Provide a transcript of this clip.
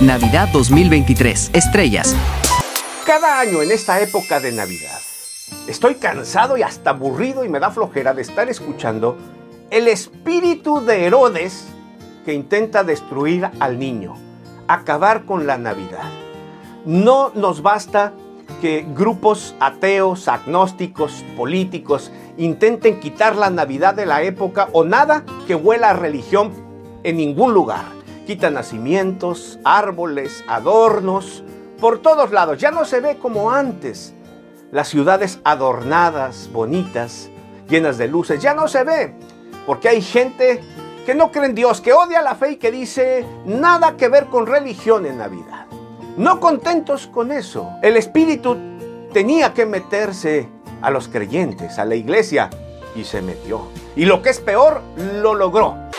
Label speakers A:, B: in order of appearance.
A: Navidad 2023. Estrellas.
B: Cada año en esta época de Navidad, estoy cansado y hasta aburrido y me da flojera de estar escuchando el espíritu de Herodes que intenta destruir al niño, acabar con la Navidad. No nos basta que grupos ateos, agnósticos, políticos intenten quitar la Navidad de la época o nada que huela a religión en ningún lugar. Quitan nacimientos, árboles, adornos, por todos lados. Ya no se ve como antes. Las ciudades adornadas, bonitas, llenas de luces, ya no se ve. Porque hay gente que no cree en Dios, que odia la fe y que dice nada que ver con religión en Navidad. No contentos con eso, el Espíritu tenía que meterse a los creyentes, a la iglesia, y se metió. Y lo que es peor, lo logró.